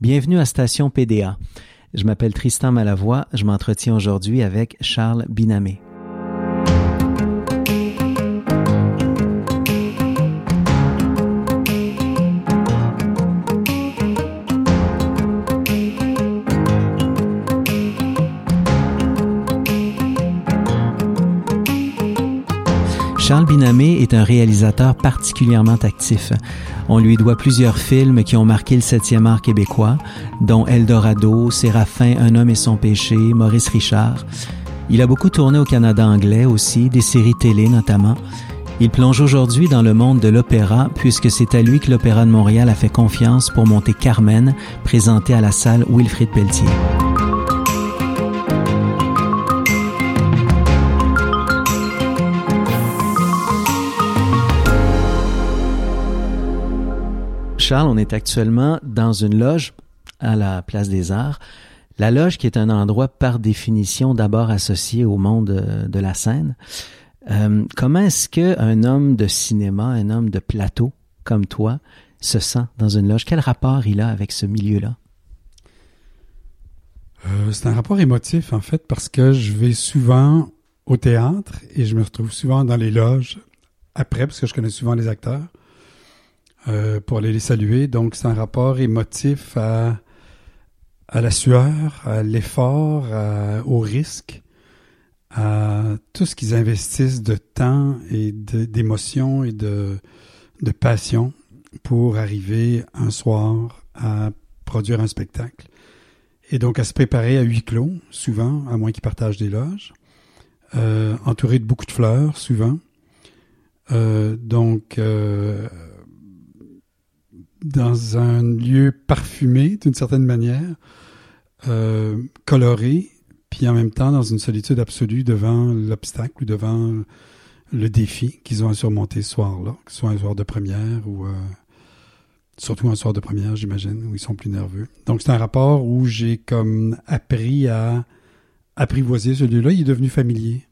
Bienvenue à Station PDA. Je m'appelle Tristan Malavoie. Je m'entretiens aujourd'hui avec Charles Binamé. Est un réalisateur particulièrement actif. On lui doit plusieurs films qui ont marqué le septième art québécois, dont Eldorado, Séraphin, Un homme et son péché, Maurice Richard. Il a beaucoup tourné au Canada anglais aussi, des séries télé notamment. Il plonge aujourd'hui dans le monde de l'opéra puisque c'est à lui que l'Opéra de Montréal a fait confiance pour monter Carmen, présenté à la salle Wilfrid Pelletier. Charles, on est actuellement dans une loge à la Place des Arts. La loge qui est un endroit par définition d'abord associé au monde euh, de, la scène. Euh, comment est-ce qu'un homme de cinéma, un homme de plateau comme toi, se sent dans une loge? Quel rapport il a avec ce milieu-là? Euh, c'est un rapport émotif, en fait, parce que je vais souvent au théâtre et je me retrouve souvent dans les loges après, parce que je connais souvent les acteurs. Euh, pour aller les saluer. Donc, c'est un rapport émotif à, à la sueur, à l'effort, au risque, à tout ce qu'ils investissent de temps et d'émotion et de, de passion pour arriver un soir à produire un spectacle. Et donc à se préparer à huis clos, souvent, à moins qu'ils partagent des loges, euh, de beaucoup de fleurs, souvent. Euh, donc, euh, dans un lieu parfumé d'une certaine manière, euh, coloré, puis en même temps dans une solitude absolue devant l'obstacle ou devant le défi qu'ils ont à surmonter ce soir-là, que ce soit un soir de première ou euh, surtout un soir de première, j'imagine, où ils sont plus nerveux. Donc c'est un rapport où j'ai comme appris à apprivoiser ce lieu-là. Il est devenu familier.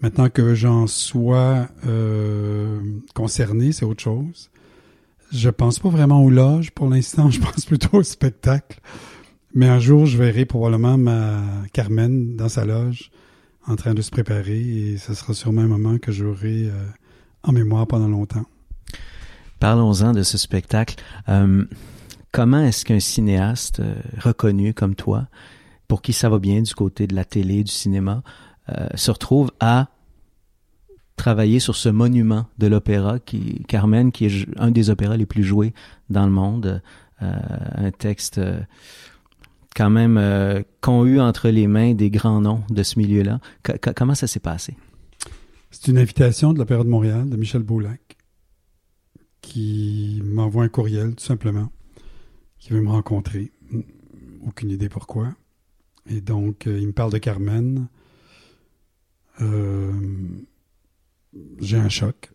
Maintenant que j'en sois euh, concerné, c'est autre chose. Je pense pas vraiment aux loges pour l'instant, je pense plutôt au spectacle. Mais un jour, je verrai probablement ma Carmen dans sa loge en train de se préparer et ce sera sûrement un moment que j'aurai euh, en mémoire pendant longtemps. Parlons-en de ce spectacle. Euh, comment est-ce qu'un cinéaste euh, reconnu comme toi, pour qui ça va bien du côté de la télé, du cinéma, se retrouve à travailler sur ce monument de l'opéra qui Carmen qui est un des opéras les plus joués dans le monde. Euh, un texte euh, quand même euh, qu'ont eu entre les mains des grands noms de ce milieu-là. Comment ça s'est passé? C'est une invitation de l'opéra de Montréal de Michel Boulac qui m'envoie un courriel tout simplement qui veut me rencontrer. Aucune idée pourquoi. Et donc il me parle de Carmen. Euh, j'ai un choc.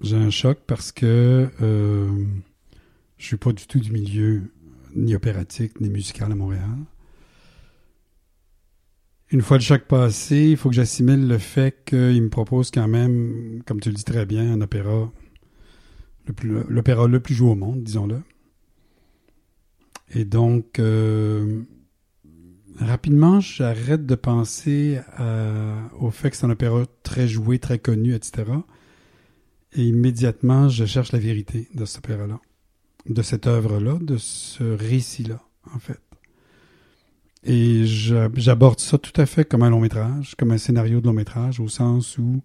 J'ai un choc parce que euh, je suis pas du tout du milieu ni opératique ni musical à Montréal. Une fois le choc passé, il faut que j'assimile le fait qu'il me propose quand même, comme tu le dis très bien, un opéra, l'opéra le, plus joué au monde, disons-le. Et donc, euh, rapidement, j'arrête de penser au fait que c'est un opéra très joué, très connu, etc. Et immédiatement, je cherche la vérité de cet opéra-là, de cette œuvre-là, de ce récit-là, en fait. Et j'aborde ça tout à fait comme un long métrage, comme un scénario de long métrage, au sens où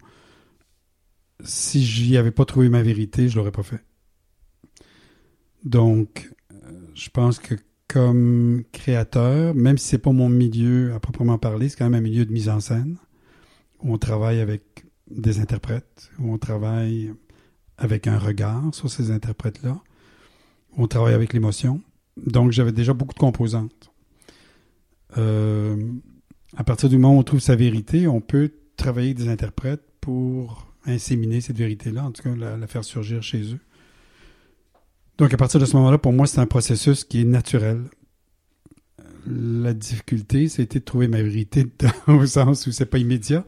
si j'y avais pas trouvé ma vérité, je l'aurais pas fait. Donc, euh, je pense que comme créateur, même si c'est pas mon milieu à proprement parler, c'est quand même un milieu de mise en scène où on travaille avec des interprètes, où on travaille avec un regard sur ces interprètes-là, où on travaille avec l'émotion. Donc j'avais déjà beaucoup de composantes. Euh, à partir du moment où on trouve sa vérité, on peut travailler avec des interprètes pour inséminer cette vérité-là, en tout cas la faire surgir chez eux. Donc, à partir de ce moment-là, pour moi, c'est un processus qui est naturel. La difficulté, c'était de trouver ma vérité au sens où c'est pas immédiat.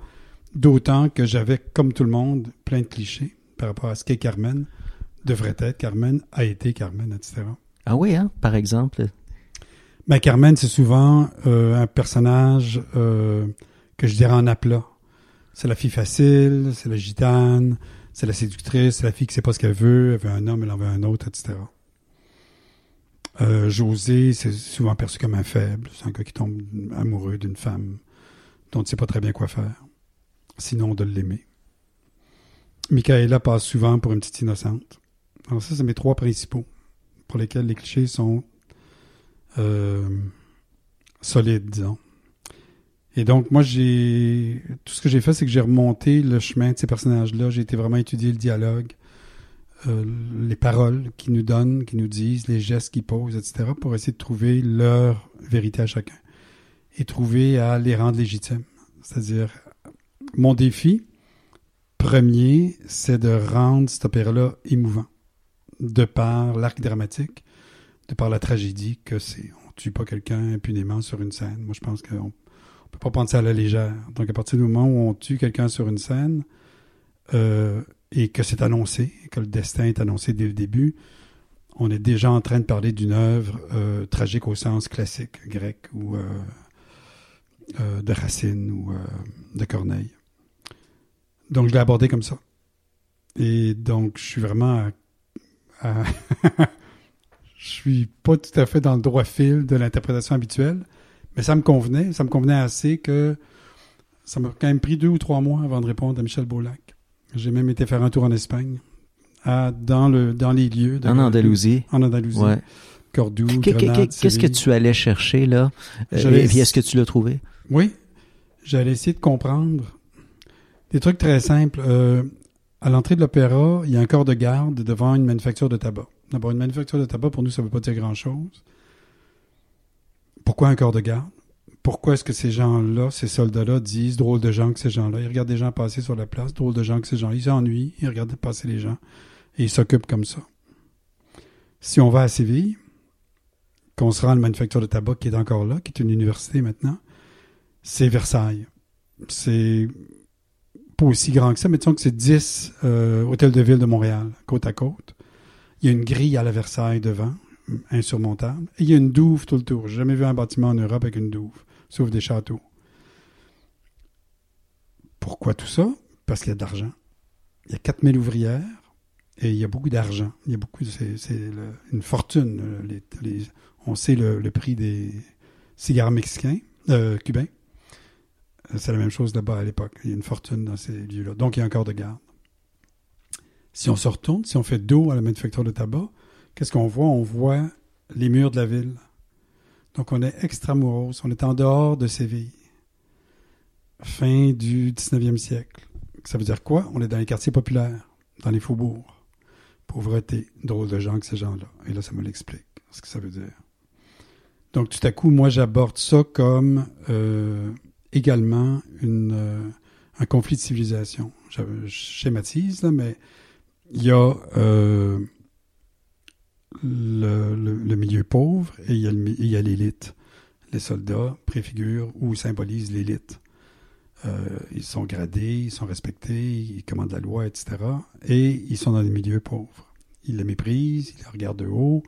D'autant que j'avais, comme tout le monde, plein de clichés par rapport à ce qu'est Carmen, devrait être Carmen, a été Carmen, etc. Ah oui, hein, par exemple. Ben, Carmen, c'est souvent euh, un personnage euh, que je dirais en aplat. C'est la fille facile, c'est la gitane, c'est la séductrice, c'est la fille qui sait pas ce qu'elle veut, elle veut un homme, elle en veut un autre, etc. Euh, José, c'est souvent perçu comme un faible. C'est un gars qui tombe amoureux d'une femme dont il ne sait pas très bien quoi faire, sinon de l'aimer. Michaela passe souvent pour une petite innocente. Alors ça, c'est mes trois principaux pour lesquels les clichés sont euh, solides, disons. Et donc, moi, j'ai tout ce que j'ai fait, c'est que j'ai remonté le chemin de ces personnages-là. J'ai été vraiment étudier le dialogue, euh, les paroles qu'ils nous donnent, qu'ils nous disent, les gestes qu'ils posent, etc., pour essayer de trouver leur vérité à chacun et trouver à les rendre légitimes. C'est-à-dire, mon défi premier, c'est de rendre cet opéra-là émouvant, de par l'arc dramatique, de par la tragédie que c'est. On tue pas quelqu'un impunément sur une scène. Moi, je pense qu'on ne peut pas prendre ça à la légère. Donc, à partir du moment où on tue quelqu'un sur une scène, euh, et que c'est annoncé, que le destin est annoncé dès le début, on est déjà en train de parler d'une œuvre euh, tragique au sens classique, grec ou euh, de Racine ou de Corneille. Donc je l'ai abordé comme ça. Et donc je suis vraiment à, je suis pas tout à fait dans le droit fil de l'interprétation habituelle, mais ça me convenait, ça me convenait assez que ça m'a quand même pris deux ou trois mois avant de répondre à Michel Beaulac. J'ai même été faire un tour en Espagne, à, dans, le, dans les lieux. De en Andalousie. En Andalousie. Ouais. Cordoue, Qu'est-ce que tu allais chercher là? Euh, Et est-ce que tu l'as trouvé? Oui, j'allais essayer de comprendre des trucs très simples. Euh, à l'entrée de l'opéra, il y a un corps de garde devant une manufacture de tabac. D'abord, une manufacture de tabac, pour nous, ça ne veut pas dire grand-chose. Pourquoi un corps de garde? Pourquoi est-ce que ces gens-là, ces soldats-là, disent drôle de gens que ces gens-là? Ils regardent des gens passer sur la place, drôle de gens que ces gens. Ils s'ennuient, ils regardent passer les gens et ils s'occupent comme ça. Si on va à Séville, qu'on se rend à la manufacture de tabac qui est encore là, qui est une université maintenant, c'est Versailles. C'est pas aussi grand que ça, mais disons que c'est 10 euh, hôtels de ville de Montréal, côte à côte. Il y a une grille à la Versailles devant, insurmontable. Et il y a une douve tout le tour. J'ai jamais vu un bâtiment en Europe avec une douve sauf des châteaux. Pourquoi tout ça? Parce qu'il y a de l'argent. Il y a 4000 ouvrières et il y a beaucoup d'argent. Il y a beaucoup, c'est, une fortune. on sait le, prix des cigares mexicains, euh, cubains. C'est la même chose là-bas à l'époque. Il y a une fortune dans ces lieux-là. Donc, il y a encore de garde. Si on se retourne, si on fait dos à la manufacture de tabac, qu'est-ce qu'on voit? On voit les murs de la ville. Donc, on est extramuros, on est en dehors de Séville. Fin du 19e siècle. Ça veut dire quoi? On est dans les quartiers populaires, dans les faubourgs. Pauvreté, drôle de gens que ces gens-là. Et là, ça me l'explique, ce que ça veut dire. Donc, tout à coup, moi, j'aborde ça comme euh, également euh, un conflit de civilisation. Je, schématise, là, mais il y a euh, le, milieu pauvre et il y a l'élite. Les soldats préfigurent ou symbolisent l'élite. Euh, ils sont gradés, ils sont respectés, ils commandent la loi, etc. Et ils sont dans des milieux pauvres. Ils les méprisent, ils les regardent de haut,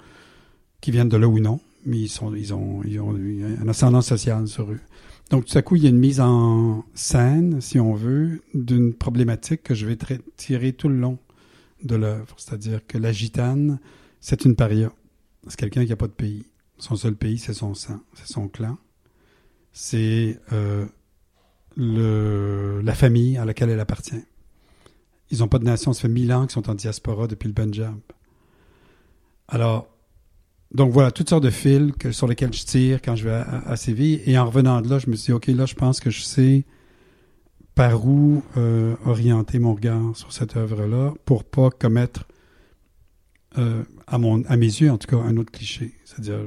qu'ils viennent de là ou non, mais ils, sont, ont, ils ont un ascendant social sur eux. Donc, tout à coup, il y a une mise en scène, si on veut, d'une problématique que je vais tirer tout le long de l'œuvre. C'est-à-dire que la gitane, c'est une paria. C'est quelqu'un qui n'a pas de pays. Son seul pays, c'est son sang, c'est son clan. C'est euh, la famille à laquelle elle appartient. Ils n'ont pas de nation. Ça fait mille ans qu'ils sont en diaspora depuis le Punjab. Alors, donc voilà, toutes sortes de fils sur lesquels je tire quand je vais à, Séville. Et en revenant de là, je me suis dit, OK, là, je pense que je sais par où euh, orienter mon regard sur cette œuvre-là pour pas commettre euh, à, mon, à mes yeux en tout cas, un autre cliché. C'est-à-dire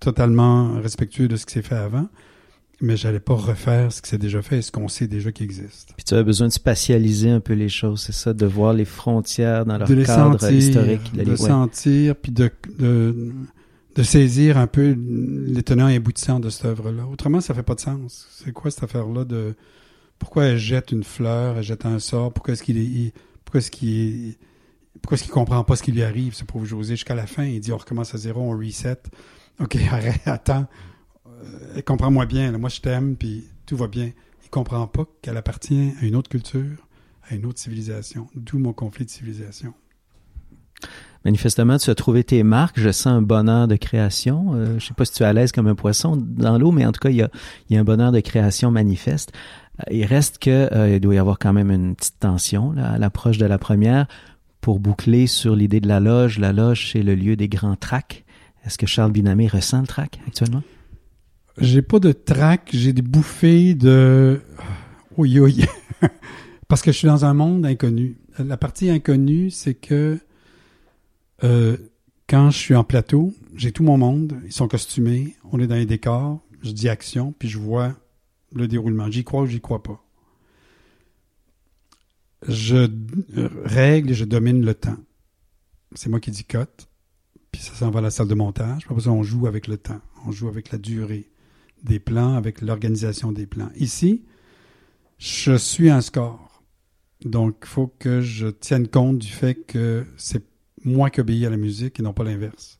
totalement respectueux de ce qui s'est fait avant, mais j'allais pas refaire ce qui s'est déjà fait et ce qu'on sait déjà qui existe. Puis tu as besoin de spatialiser un peu les choses, c'est ça, de voir les frontières dans leur cadre sentir, historique. De les sentir, puis de, de, de, saisir un peu les tenants et aboutissants de cette œuvre-là. Autrement, ça fait pas de sens. C'est quoi cette affaire-là de... Pourquoi elle jette une fleur, elle jette un sort, pourquoi est-ce qu'il est... Pourquoi est-ce qu'il est Pourquoi est-ce qu'il comprend pas ce qui lui arrive, ce pauvre José, jusqu'à la fin? Il dit, on recommence à zéro, on reset. OK, arrête, attends. Euh, comprends-moi bien, moi je t'aime, puis tout va bien. Il comprend pas qu'elle appartient à une autre culture, à une autre civilisation. D'où mon conflit de civilisation. Manifestement, tu as trouvé tes marques. Je sens un bonheur de création. Euh, je sais pas si tu es à l'aise comme un poisson dans l'eau, mais en tout cas, il y a, un bonheur de création manifeste. Euh, il reste que euh, il doit y avoir quand même une petite tension à l'approche de la première pour boucler sur l'idée de la loge. La loge, c'est le lieu des grands tracks. Est-ce que Charles Binamé ressent le track actuellement? J'ai pas de track, j'ai des bouffées de... Oui, oui. Parce que je suis dans un monde inconnu. La partie inconnue, c'est que euh, quand je suis en plateau, j'ai tout mon monde, ils sont costumés, on est dans les décors, je dis action, puis je vois le déroulement. J'y crois ou j'y crois pas. Je règle et je domine le temps. C'est moi qui dis puis ça s'en va à la salle de montage. Après on joue avec le temps, on joue avec la durée des plans, avec l'organisation des plans. Ici, je suis un score. Donc, il faut que je tienne compte du fait que c'est moi qui obéis à la musique et non pas l'inverse.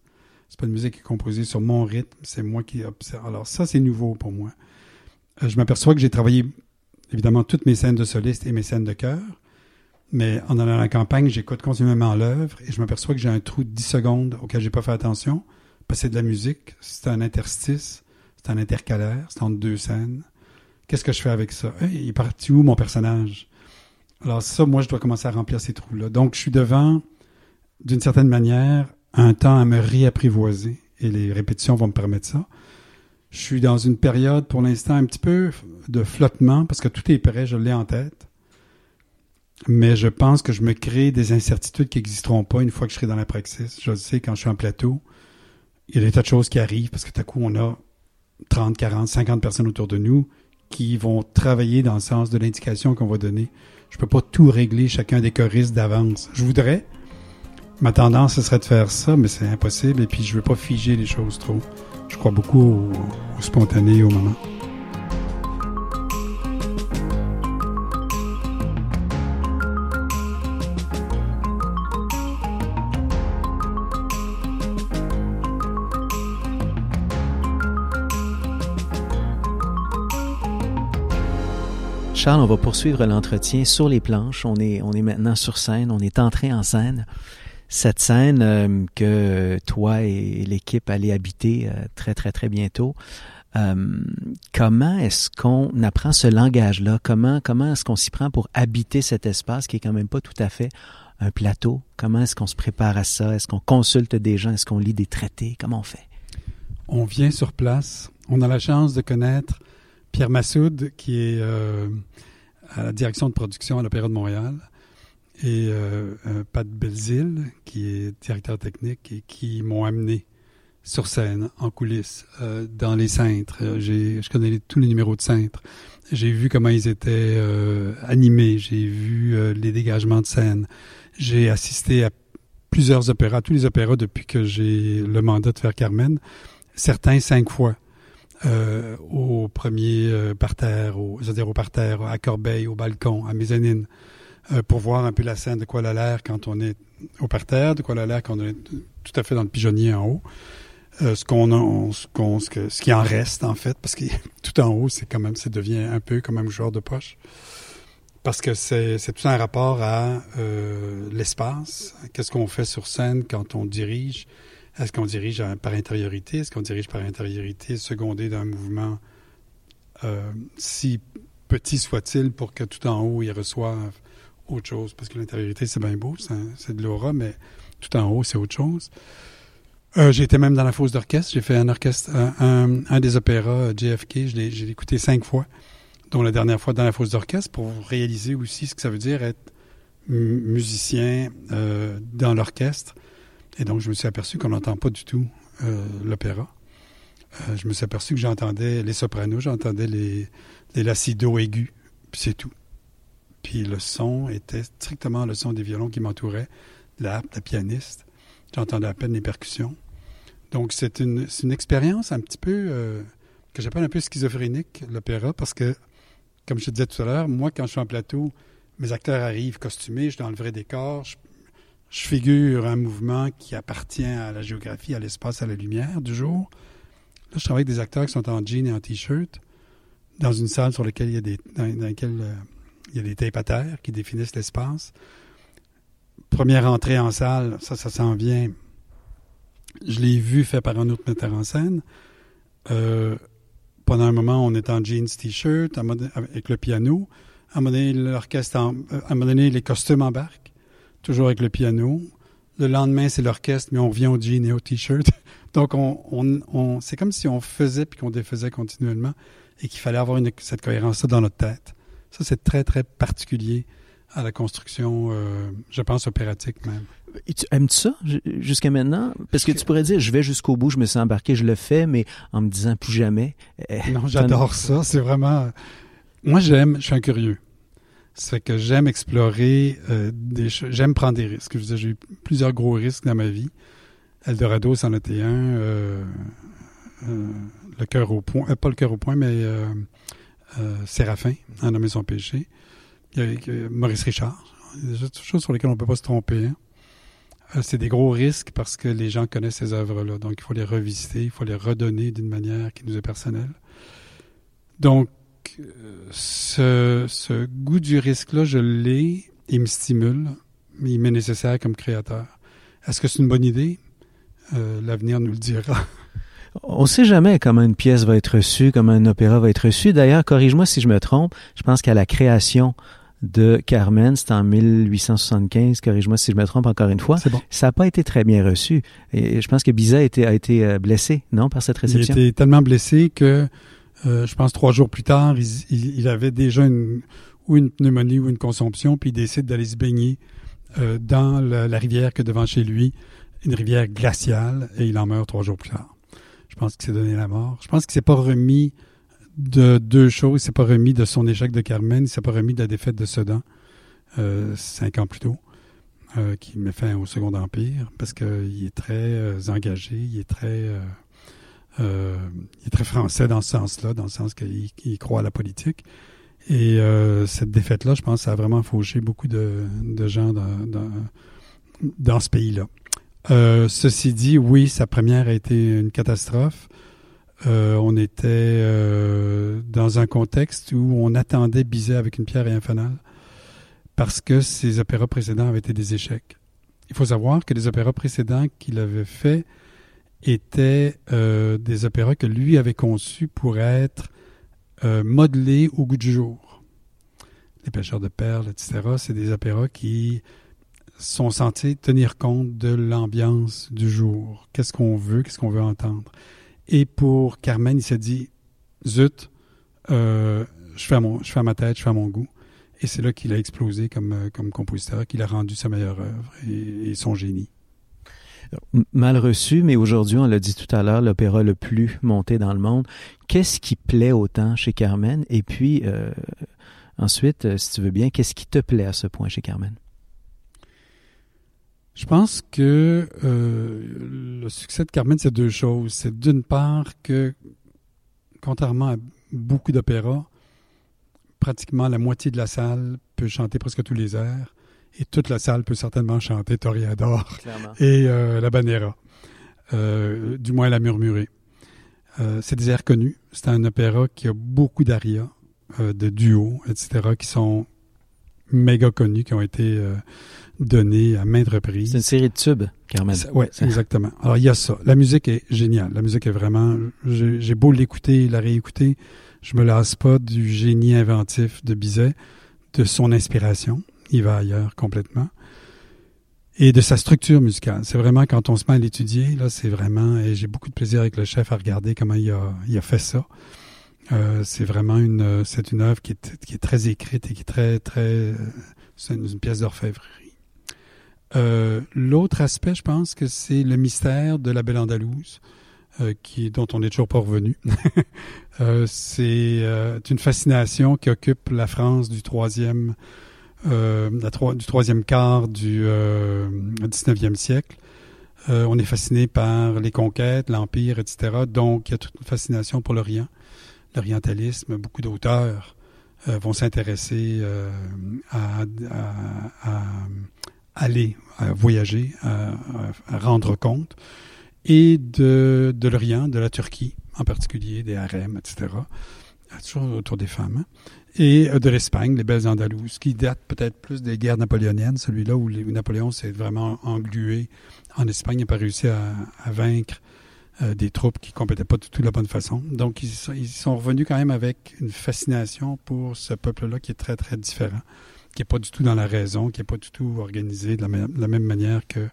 C'est pas une musique qui est composée sur mon rythme, c'est moi qui observe. Alors ça, c'est nouveau pour moi. Euh, je m'aperçois que j'ai travaillé évidemment toutes mes scènes de soliste et mes scènes de chœur, mais en allant à la campagne, j'écoute continuellement l'œuvre et je m'aperçois que j'ai un trou de 10 secondes auquel j'ai pas fait attention, c'est de la musique, c'est un interstice, c'est un intercalaire, c'est entre deux scènes. Qu'est-ce que je fais avec ça? il est parti où mon personnage? Alors ça, moi, je dois commencer à remplir ces trous-là. Donc, je suis devant d'une certaine manière, un temps à me réapprivoiser et les répétitions vont me permettre ça. Je suis dans une période pour l'instant un petit peu de flottement parce que tout est prêt, je l'ai en tête. Mais je pense que je me crée des incertitudes qui n'existeront pas une fois que je serai dans la praxis. Je sais quand je suis en plateau, il y a des tas de choses qui arrivent parce que tout à coup on a 30, 40, 50 personnes autour de nous qui vont travailler dans le sens de l'indication qu'on va donner. Je peux pas tout régler chacun des choristes d'avance. Je voudrais, Ma tendance, ce serait de faire ça, mais c'est impossible. Et puis, je veux pas figer les choses trop. Je crois beaucoup au, au spontané, au moment. On va poursuivre l'entretien sur les planches. On est, on est maintenant sur scène, on est entré en scène cette scène euh, que toi et l'équipe allez habiter euh, très, très, très bientôt. Euh, comment est-ce qu'on apprend ce langage-là? Comment, comment est-ce qu'on s'y prend pour habiter cet espace qui est quand même pas tout à fait un plateau? Comment est-ce qu'on se prépare à ça? Est-ce qu'on consulte des gens? Est-ce qu'on lit des traités? Comment on fait? On vient sur place. On a la chance de connaître Pierre Massoud, qui est à la direction de production à l'Opéra de Montréal et euh, Pat Belzil, qui est directeur technique et qui m'ont amené sur scène, en coulisses, euh, dans les cintres. Euh, je connais tous les numéros de cintres. J'ai vu comment ils étaient euh, animés. J'ai vu les dégagements de scène. J'ai assisté à plusieurs opéras, tous les opéras depuis que j'ai le mandat de faire Carmen. Certains cinq fois. Au premier parterre, au, c'est-à-dire au parterre, à Corbeil, au balcon, à Mezzanine. Euh, pour voir un peu la scène de quoi elle a l'air quand on est au parterre, de quoi elle a l'air quand on est tout à fait dans le pigeonnier en haut. Euh, ce qu'on a, ce, qu'on, ce, que, ce qui en reste en fait, parce que tout en haut, c'est quand même, ça devient un peu comme un mouchoir de poche, parce que c'est, c'est tout un rapport à euh, l'espace. Qu'est-ce qu'on fait sur scène quand on dirige? Est-ce qu'on dirige par intériorité? Est-ce qu'on dirige par intériorité secondé d'un mouvement euh, si petit soit-il pour que tout en haut il reçoive autre chose, parce que l'intériorité, c'est bien beau, c'est de l'aura, mais tout en haut, c'est autre chose. Euh, j'ai été même dans la fosse d'orchestre. J'ai fait un orchestre, un, des opéras euh, JFK. Je l'ai écouté cinq fois, dont la dernière fois dans la fosse d'orchestre, pour réaliser aussi ce que ça veut dire être musicien euh, dans l'orchestre. Et donc, je me suis aperçu qu'on n'entend pas du tout euh, l'opéra. Euh, je me suis aperçu que j'entendais les sopranos, j'entendais les, les lacidos aigus, puis c'est tout. Puis le son était strictement le son des violons qui m'entouraient, la, la pianiste. J'entendais à peine les percussions. Donc c'est une, une expérience un petit peu euh, que j'appelle un peu schizophrénique, l'opéra, parce que, comme je te disais tout à l'heure, moi, quand je suis en plateau, mes acteurs arrivent costumés, je suis dans le vrai décor, figure un mouvement qui appartient à la géographie, à l'espace, à la lumière du jour. Là, je travaille avec des acteurs qui sont en jean et en t-shirt dans une salle sur laquelle il y a des, dans, laquelle, euh, il y a des tapes à terre qui définissent l'espace. Première entrée en salle, ça, ça s'en vient. Je l'ai vu fait par un autre metteur en scène. Euh, pendant un moment, on est en jeans, t-shirt, avec le piano. À un moment donné, l'orchestre, à un moment donné, les costumes embarquent, toujours avec le piano. Le lendemain, c'est l'orchestre, mais on revient au jean et au t-shirt. Donc, on, on, on c'est comme si on faisait puis qu'on défaisait continuellement et qu'il fallait avoir une, cette cohérence-là dans notre tête. Ça, c'est très, très particulier à la construction, euh, je pense, opératique même. Et tu aimes -tu ça jusqu'à maintenant? Parce que tu pourrais dire, je vais jusqu'au bout, je me suis embarqué, je le fais, mais en me disant plus jamais. Eh, non, j'adore ça. C'est vraiment. Moi, j'aime, je suis un curieux. Ça fait que j'aime explorer euh, des. J'aime prendre des risques. Je j'ai eu plusieurs gros risques dans ma vie. Eldorado, c'en était un. Euh, euh, le cœur au point. pas le cœur au point, mais Séraphin, a nommé son péché. Maurice Richard. Il y a des choses sur lesquelles on ne peut pas se tromper. Hein. Euh, c'est des gros risques parce que les gens connaissent ces œuvres-là. Donc, il faut les revisiter, il faut les redonner d'une manière qui nous est personnelle. Donc, euh, ce, goût du risque-là, je l'ai, il me stimule, mais il m'est nécessaire comme créateur. Est-ce que c'est une bonne idée? Euh, l'avenir nous le dira. On ne sait jamais comment une pièce va être reçue, comment un opéra va être reçu. D'ailleurs, corrige-moi si je me trompe, je pense qu'à la création de Carmen, c'était en 1875, corrige-moi si je me trompe encore une fois. Ça n'a pas été très bien reçu. Et je pense que Bizet a été, a été euh, blessé, non, par cette réception? Il a été tellement blessé que, je pense, trois jours plus tard, il, avait déjà une, ou une pneumonie ou une consomption, puis il décide d'aller se baigner euh, dans la, rivière que devant chez lui, une rivière glaciale, et il en meurt trois jours plus tard. Je pense qu'il s'est donné la mort. Je pense qu'il s'est pas remis de deux choses. Il s'est pas remis de son échec de Carmen, il s'est pas remis de la défaite de Sedan, euh, cinq ans plus tôt, euh, qui met fin au Second Empire, parce qu'il est très euh, engagé, il est très, euh, il est très français dans ce sens-là, dans le sens qu'il croit à la politique. Et cette défaite-là, je pense, ça a vraiment fauché beaucoup de, gens dans, ce pays-là. ceci dit, oui, sa première a été une catastrophe. Euh, on était euh, dans un contexte où on attendait Bizet avec une pierre et un fanal parce que ses opéras précédents avaient été des échecs. Il faut savoir que les opéras précédents qu'il avait faits étaient euh, des opéras que lui avait conçus pour être modelés au goût du jour. Les pêcheurs de perles, etc., c'est des opéras qui sont censés tenir compte de l'ambiance du jour. Qu'est-ce qu'on veut, qu'est-ce qu'on veut entendre? Et pour Carmen, il s'est dit, zut, euh, je, fais mon, à ma tête, je fais à mon goût. Et c'est là qu'il a explosé comme, euh, comme compositeur, qu'il a rendu sa meilleure œuvre et, son génie. Mal reçu, mais aujourd'hui, on l'a dit tout à l'heure, l'opéra le plus monté dans le monde. Qu'est-ce qui plaît autant chez Carmen? Et puis, euh, ensuite, si tu veux bien, qu'est-ce qui te plaît à ce point chez Carmen? Je pense que euh, le succès de Carmen, c'est deux choses. C'est d'une part que, contrairement à beaucoup d'opéras, pratiquement la moitié de la salle peut chanter presque tous les airs et toute la salle peut certainement chanter Toreador et euh, la Banera, euh, du moins la murmurer. c'est des airs connus. C'est un opéra qui a beaucoup d'arias, de duos, etc., qui sont méga connus, qui ont été donné à maintes reprises. C'est une série de tubes, Carmen. Oui, exactement. Alors, il y a ça. La musique est géniale. La musique est vraiment... J'ai beau l'écouter, la réécouter, je me lasse pas du génie inventif de Bizet, de son inspiration. Il va ailleurs complètement. Et de sa structure musicale. C'est vraiment, quand on se met à l'étudier, là, c'est vraiment... Et j'ai beaucoup de plaisir avec le chef à regarder comment il a, fait ça. Euh, c'est vraiment une, c'est une œuvre qui est, très écrite et qui est très, très, c'est une, pièce d'orfèvrerie. Euh, l'autre aspect, je pense que c'est le mystère de la Belle Andalouse, euh, qui, dont on n'est toujours pas revenu. C'est une fascination qui occupe la France du troisième, la du troisième quart du 19e siècle. on est fasciné par les conquêtes, l'Empire, etc. Donc, il y a toute une fascination pour l'Orient, l'orientalisme. Beaucoup d'auteurs vont s'intéresser à, aller, à voyager, à, rendre compte, et de, de l'Orient, de la Turquie en particulier, des harems, etc. Toujours autour des femmes. Hein. Et de l'Espagne, les belles Andalouses, qui datent peut-être plus des guerres napoléoniennes, celui-là où, Napoléon s'est vraiment englué en Espagne, n'a pas réussi à, vaincre euh, des troupes qui ne compétaient pas du tout de la bonne façon. Donc, ils, ils, sont revenus quand même avec une fascination pour ce peuple-là qui est très, très différent qui n'est pas du tout dans la raison, qui n'est pas du tout organisé de la, même manière que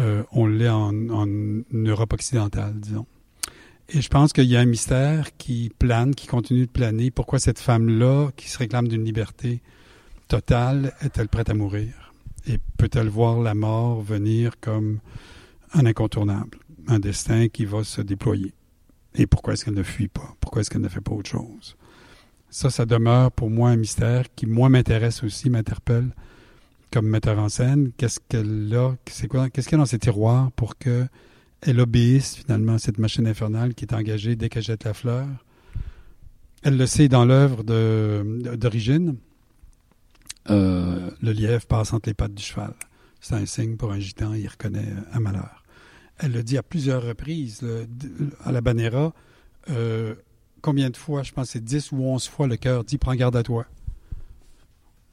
euh, on l'est en, Europe occidentale, disons. Et je pense qu'il y a un mystère qui plane, qui continue de planer. Pourquoi cette femme-là, qui se réclame d'une liberté totale, est-elle prête à mourir? Et peut-elle voir la mort venir comme un incontournable, un destin qui va se déployer? Et pourquoi est-ce qu'elle ne fuit pas? Pourquoi est-ce qu'elle ne fait pas autre chose? Ça, ça demeure pour moi un mystère qui, moi, m'intéresse aussi, m'interpelle comme metteur en scène. Qu'est-ce qu'elle a, qu'est-ce qu'il y a dans ses tiroirs pour que elle obéisse finalement à cette machine infernale qui est engagée dès qu'elle jette la fleur. Elle le sait dans l'œuvre d'origine. Euh, le lièvre passe entre les pattes du cheval. C'est un signe pour un gitan, il reconnaît un malheur. Elle le dit à plusieurs reprises. à la Banera, euh, combien de fois, je pense c'est 10 ou 11 fois, le cœur dit Prends garde à toi.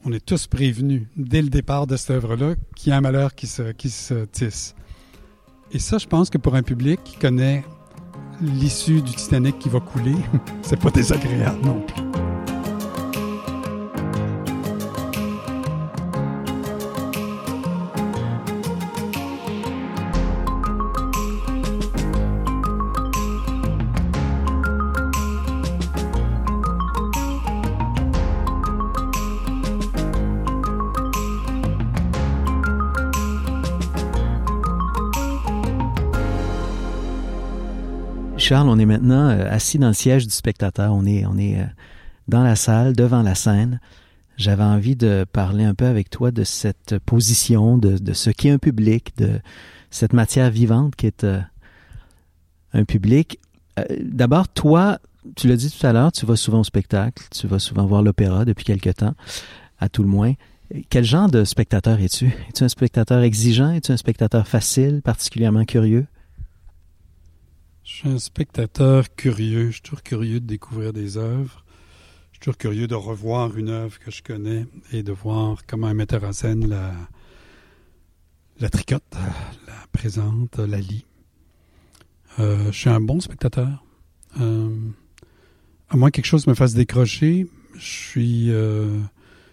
On est tous prévenus dès le départ de cette œuvre-là qu'il y a un malheur qui se tisse. Et ça, je pense que pour un public qui connaît l'issue du Titanic qui va couler, c'est pas désagréable non plus. Charles, on est maintenant euh, assis dans le siège du spectateur. On est, on est euh, dans la salle, devant la scène. J'avais envie de parler un peu avec toi de cette position, de, de ce qu'est un public, de cette matière vivante qui est euh, un public. D'abord, toi, tu l'as dit tout à l'heure, tu vas souvent au spectacle, tu vas souvent voir l'opéra depuis quelque temps, à tout le moins. Quel genre de spectateur es-tu? Es-tu un spectateur exigeant? Es-tu un spectateur facile, particulièrement curieux? Je suis un spectateur curieux. Je suis toujours curieux de découvrir des œuvres. Je suis toujours curieux de revoir une œuvre que je connais et de voir comment un metteur en scène la, tricote, la présente, la lit. Euh, je suis un bon spectateur. Euh, à moins que quelque chose me fasse décrocher, je suis, euh,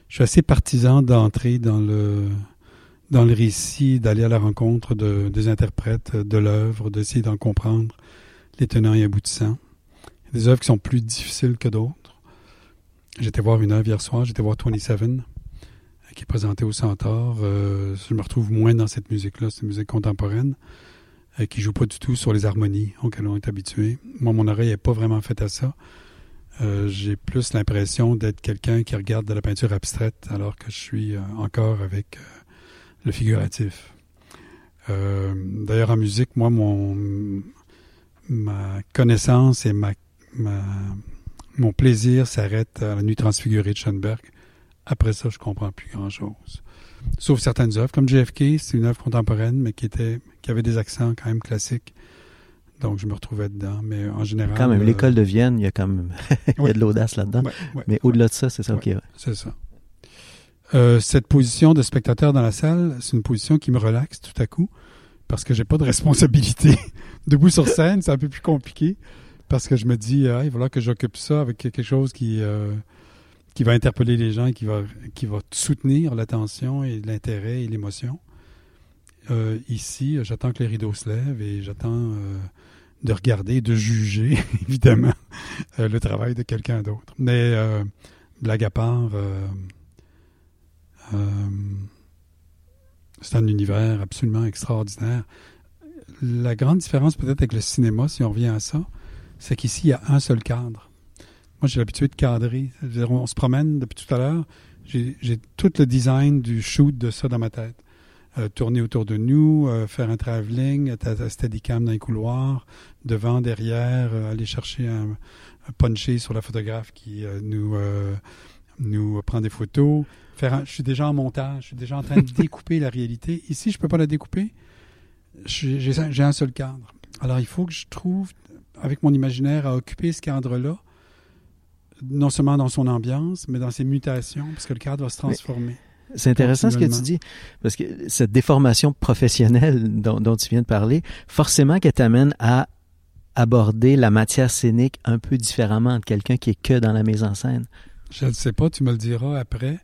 je suis assez partisan d'entrer dans le, dans le récit, d'aller à la rencontre de, des interprètes de l'œuvre, d'essayer d'en comprendre les et aboutissants. Des œuvres qui sont plus difficiles que d'autres. J'étais voir une œuvre hier soir, j'étais voir 27, euh, qui est présentée au Centaure. Euh, je me retrouve moins dans cette musique-là, c'est une musique contemporaine, euh, qui joue pas du tout sur les harmonies auxquelles on est habitué. Moi, mon oreille n'est pas vraiment faite à ça. j'ai plus l'impression d'être quelqu'un qui regarde de la peinture abstraite alors que je suis encore avec le figuratif. D'ailleurs, en musique, moi, mon, ma connaissance et ma, mon plaisir s'arrête à la nuit transfigurée de Schoenberg. Après ça, je comprends plus grand-chose. Sauf certaines œuvres, comme JFK, c'est une œuvre contemporaine, mais qui était, qui avait des accents quand même classiques. Donc, je me retrouvais dedans. Mais en général. Quand même, euh, l'école de Vienne, il y a quand même il y a de l'audace là-dedans. mais au-delà de ça, c'est ça, ok. C'est ça. Euh, cette position de spectateur dans la salle, c'est une position qui me relaxe tout à coup parce que j'ai pas de responsabilité. Debout sur scène, c'est un peu plus compliqué parce que je me dis, ah, il va falloir que j'occupe ça avec quelque chose qui, euh, va interpeller les gens et qui va, qui va soutenir l'attention et l'intérêt et l'émotion. Euh, ici, j'attends que les rideaux se lèvent et j'attends euh, de regarder, de juger, évidemment, le travail de quelqu'un d'autre. Mais, blague à part, c'est un univers absolument extraordinaire. La grande différence peut-être avec le cinéma, si on revient à ça, c'est qu'ici, il y a un seul cadre. Moi, j'ai l'habitude de cadrer. On se promène depuis tout à l'heure. J'ai tout le design du shoot de ça dans ma tête. Euh, tourner autour de nous, euh, faire un travelling, être à steadicam dans les couloirs, devant, derrière, euh, aller chercher un, un, puncher sur la photographe qui nous, nous prend des photos, faire je suis déjà en montage, je suis déjà en train de découper la réalité. Ici, je peux pas la découper. J'ai un seul cadre. Alors, il faut que je trouve, avec mon imaginaire, à occuper ce cadre-là, non seulement dans son ambiance, mais dans ses mutations, parce que le cadre va se transformer. C'est intéressant ce que tu dis, parce que cette déformation professionnelle dont, dont tu viens de parler, forcément qu'elle t'amène à aborder la matière scénique un peu différemment de quelqu'un qui est que dans la mise en scène. Je ne sais pas, tu me le diras après.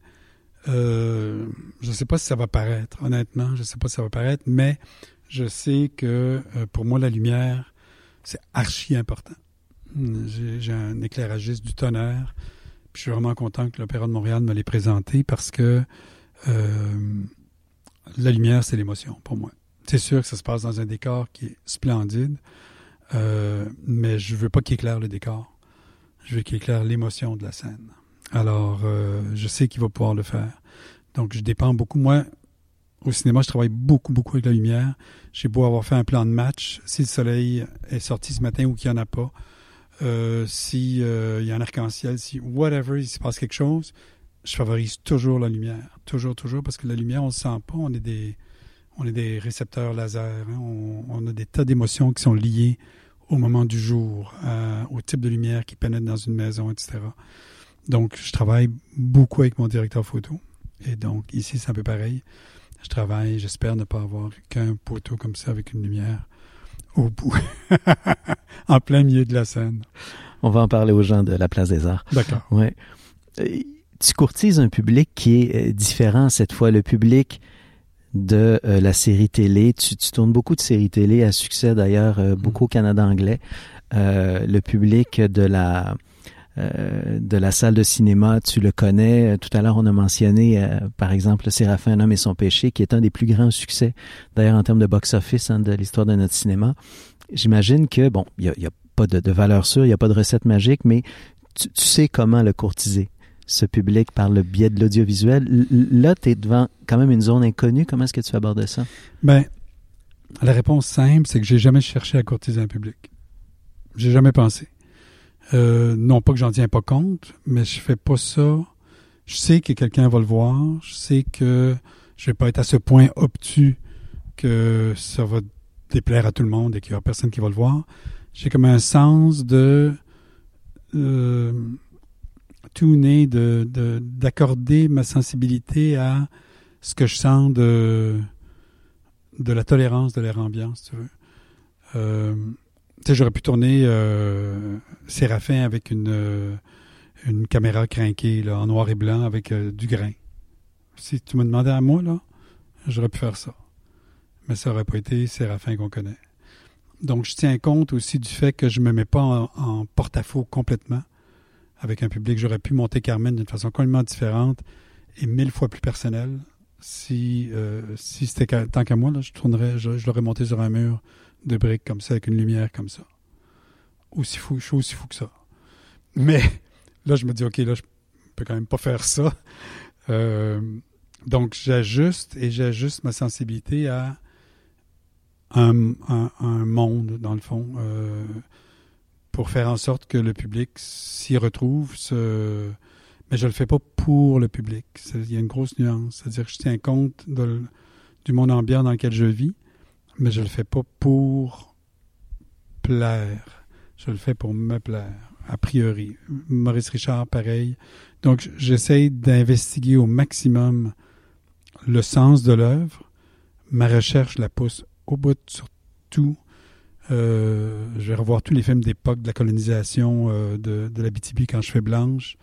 Euh, je ne sais pas si ça va paraître, honnêtement, je ne sais pas si ça va paraître, mais je sais que euh, pour moi, la lumière, c'est archi important. J'ai un éclairagiste du tonnerre, puis je suis vraiment content que l'Opéra de Montréal me l'ait présenté parce que euh, la lumière, c'est l'émotion pour moi. C'est sûr que ça se passe dans un décor qui est splendide, euh, mais je veux pas qu'il éclaire le décor. Je veux qu'il éclaire l'émotion de la scène. Alors, je sais qu'il va pouvoir le faire. Donc, je dépends beaucoup. Moi, au cinéma, je travaille beaucoup, beaucoup avec la lumière. J'ai beau avoir fait un plan de match. Si le soleil est sorti ce matin ou qu'il n'y en a pas, euh, si euh, y a un arc-en-ciel, si whatever, il se passe quelque chose, je favorise toujours la lumière. Toujours, toujours, parce que la lumière, on ne sent pas. On est des, on est des récepteurs laser. Hein. On, a des tas d'émotions qui sont liées au moment du jour, au type de lumière qui pénètre dans une maison, etc. Donc, je travaille beaucoup avec mon directeur photo. Et donc, ici, c'est un peu pareil. Je travaille, j'espère ne pas avoir qu'un poteau comme ça avec une lumière au bout, en plein milieu de la scène. On va en parler aux gens de la Place des Arts. D'accord. Ouais. Euh, tu courtises un public qui est euh, différent cette fois, le public de euh, la série télé. Tu, tournes beaucoup de séries télé à succès d'ailleurs, euh, beaucoup au Canada anglais. le public de la de la salle de cinéma, tu le connais. Tout à l'heure, on a mentionné, par exemple, Séraphin, un homme et son péché, qui est un des plus grands succès, d'ailleurs en termes de box-office hein, de l'histoire de notre cinéma. J'imagine que, bon, il n'y a, pas de, valeur sûre, il n'y a pas de recette magique, mais tu sais comment le courtiser ce public par le biais de l'audiovisuel. Là, tu es devant quand même une zone inconnue. Comment est-ce que tu abordes ça? Ben, la réponse simple, c'est que j'ai jamais cherché à courtiser un public. J'ai jamais pensé. Euh, non pas que j'en tiens pas compte, mais je fais pas ça. Je sais que quelqu'un va le voir. Je sais que je vais pas être à ce point obtus que ça va déplaire à tout le monde et qu'il y aura personne qui va le voir. J'ai comme un sens de euh, né de, d'accorder ma sensibilité à ce que je sens de, de la tolérance de l'air ambiant, si tu veux. Euh, j'aurais pu tourner euh, Séraphin avec une, euh, caméra crinquée en noir et blanc avec euh, du grain. Si tu me demandais à moi, là, j'aurais pu faire ça. Mais ça n'aurait pas été Séraphin qu'on connaît. Donc, je tiens compte aussi du fait que je ne me mets pas en, porte-à-faux complètement avec un public. J'aurais pu monter Carmen d'une façon complètement différente et mille fois plus personnelle. Si, si c'était tant qu'à moi, là, je tournerais, je, l'aurais monté sur un mur de briques comme ça, avec une lumière comme ça. Aussi fou, je suis aussi fou que ça. Mais là, je me dis, OK, là, je peux quand même pas faire ça. Euh, donc, j'ajuste et j'ajuste ma sensibilité à un, monde, dans le fond. Euh, pour faire en sorte que le public s'y retrouve. Mais je le fais pas pour le public. Il y a une grosse nuance. C'est-à-dire que je tiens compte du monde ambiant dans lequel je vis, mais je le fais pas pour plaire. Je le fais pour me plaire, a priori. Maurice Richard, pareil. Donc, j'essaie d'investiguer au maximum le sens de l'œuvre. Ma recherche la pousse au bout sur tout euh, je vais revoir tous les films d'époque de la colonisation euh, de, de la BTB quand je fais blanche.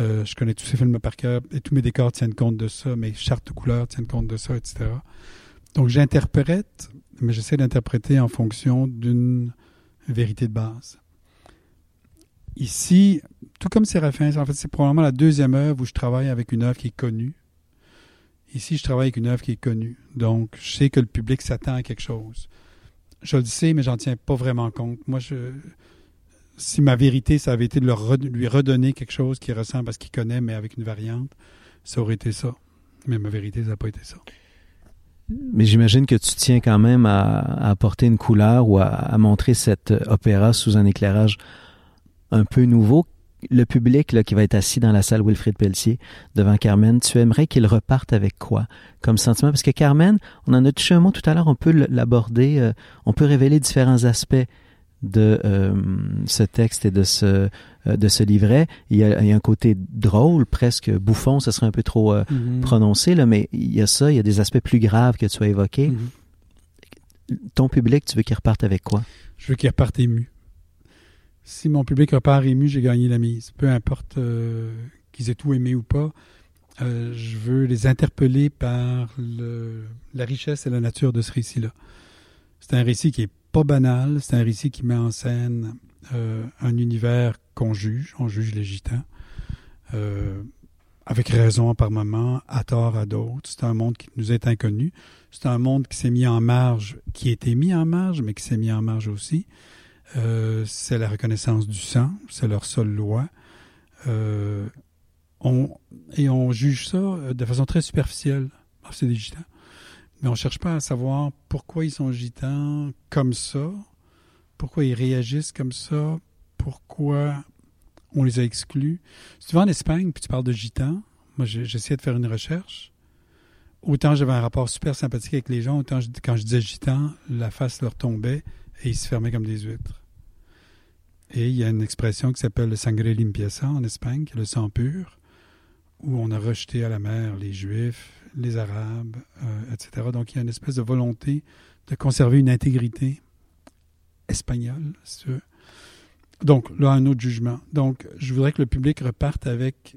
Euh, je connais tous ces films par cœur et tous mes décors tiennent compte de ça, mes chartes de couleurs tiennent compte de ça, etc. Donc j'interprète, mais j'essaie d'interpréter en fonction d'une vérité de base. Ici, tout comme Séraphin, en fait, c'est probablement la deuxième œuvre où je travaille avec une œuvre qui est connue. Ici, je travaille avec une œuvre qui est connue. Donc, je sais que le public s'attend à quelque chose je le sais, mais j'en tiens pas vraiment compte. Moi, je, si ma vérité, ça avait été de lui redonner quelque chose qu'il ressemble à ce qu'il connaît, mais avec une variante, ça aurait été ça. Mais ma vérité, ça n'a pas été ça. Mais j'imagine que tu tiens quand même à, apporter une couleur ou à, montrer cet opéra sous un éclairage un peu nouveau. le public là, qui va être assis dans la salle Wilfrid Pelletier devant Carmen, tu aimerais qu'il reparte avec quoi comme sentiment? Parce que Carmen, on en a touché un mot tout à l'heure, on peut l'aborder, euh, on peut révéler différents aspects de euh, ce texte et de ce euh, de ce livret. Il y, a, il y, a, un côté drôle, presque bouffon, ce serait un peu trop mm-hmm. prononcé, là, mais il y a ça, il y a des aspects plus graves que tu as évoqués. Mm-hmm. Ton public, tu veux qu'il reparte avec quoi? Je veux qu'il reparte ému si mon public repart ému, j'ai gagné la mise. Peu importe euh, qu'ils aient tout aimé ou pas, euh, je veux les interpeller par le, la richesse et la nature de ce récit-là. C'est un récit qui est pas banal, c'est un récit qui met en scène euh, un univers qu'on juge, on juge les gitans, avec raison par moment, à tort à d'autres. C'est un monde qui nous est inconnu. C'est un monde qui s'est mis en marge, qui a été mis en marge, mais qui s'est mis en marge aussi. Euh, c'est la reconnaissance du sang, c'est leur seule loi. Euh, on, et on juge ça euh, de façon très superficielle. Ah, c'est des gitans. Mais on ne cherche pas à savoir pourquoi ils sont gitans comme ça, pourquoi ils réagissent comme ça, pourquoi on les a exclus. Si tu vas en Espagne puis tu parles de gitans, moi j'essayais de faire une recherche. Autant j'avais un rapport super sympathique avec les gens, autant quand je disais gitans, la face leur tombait et ils se fermaient comme des huîtres. Et il y a une expression qui s'appelle le sangre limpieza en Espagne, qui est le sang pur, où on a rejeté à la mer les Juifs, les Arabes, euh, etc. Donc il y a une espèce de volonté de conserver une intégrité espagnole. Donc là, un autre jugement. Donc je voudrais que le public reparte avec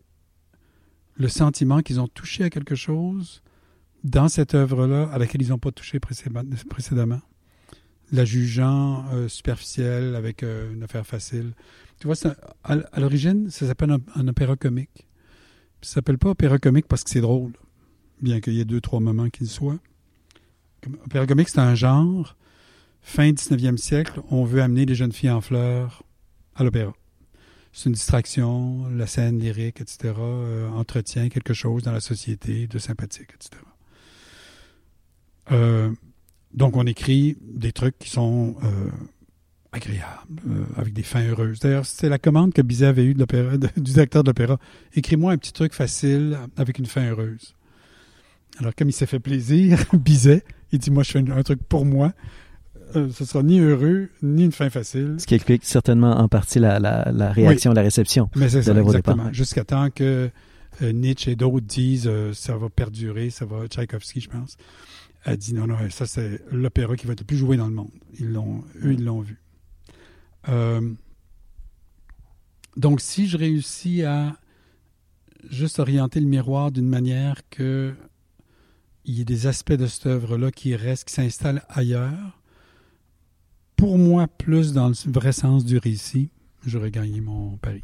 le sentiment qu'ils ont touché à quelque chose dans cette œuvre-là à laquelle ils n'ont pas touché précédemment la jugeant euh, superficielle avec euh, une affaire facile. Tu vois, à, l'origine, ça s'appelle un, opéra comique. Ça s'appelle pas opéra comique parce que c'est drôle, bien qu'il y ait deux, trois moments qu'il soit. Opéra comique, c'est un genre. Fin 19e siècle, on veut amener les jeunes filles en fleurs à l'opéra. C'est une distraction, la scène lyrique, etc., euh, entretient quelque chose dans la société de sympathique, etc. Euh, donc, on écrit des trucs qui sont euh, agréables, euh, avec des fins heureuses. D'ailleurs, c'est la commande que Bizet avait eue de l'opéra, du directeur de l'opéra. Écris-moi un petit truc facile avec une fin heureuse. Alors, comme il s'est fait plaisir, Bizet, il dit, moi, je fais un, truc pour moi. Euh, ce sera ni heureux, ni une fin facile. Ce qui explique certainement en partie la, la, réaction, la réception Mais c'est ça, exactement. Jusqu'à temps que Nietzsche et d'autres disent ça va perdurer, ça va, Tchaïkovski, je pense a dit non, non, ça c'est l'opéra qui va être le plus joué dans le monde. Ils l'ont, eux, ils l'ont vu. Euh, donc, si je réussis à juste orienter le miroir d'une manière que il y ait des aspects de cette œuvre-là qui restent, qui s'installent ailleurs, pour moi, plus dans le vrai sens du récit, j'aurais gagné mon pari.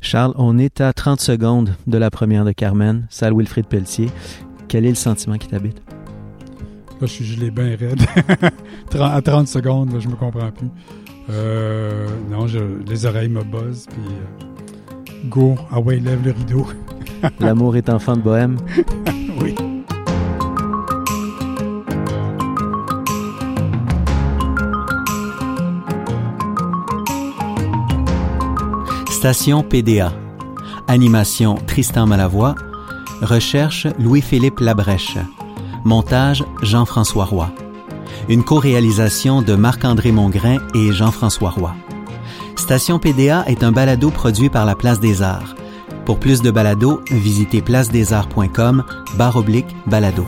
Charles, on est à 30 secondes de la première de Carmen, salle Wilfrid Pelletier. Quel est le sentiment qui t'habite? Là, je suis gelé bien raide. à 30 secondes, là, je me comprends plus. Euh, non, je, les oreilles me buzzent, puis euh, go, ah ouais, lève le rideau. L'amour est enfant de bohème. oui. Station PDA. Animation Tristan Malavoie. Recherche Louis-Philippe Labrèche. Montage Jean-François Roy. Une co-réalisation de Marc-André Mongrain et Jean-François Roy. Station PDA est un balado produit par la Place des Arts. Pour plus de balados, visitez placedesarts.com barre oblique balado.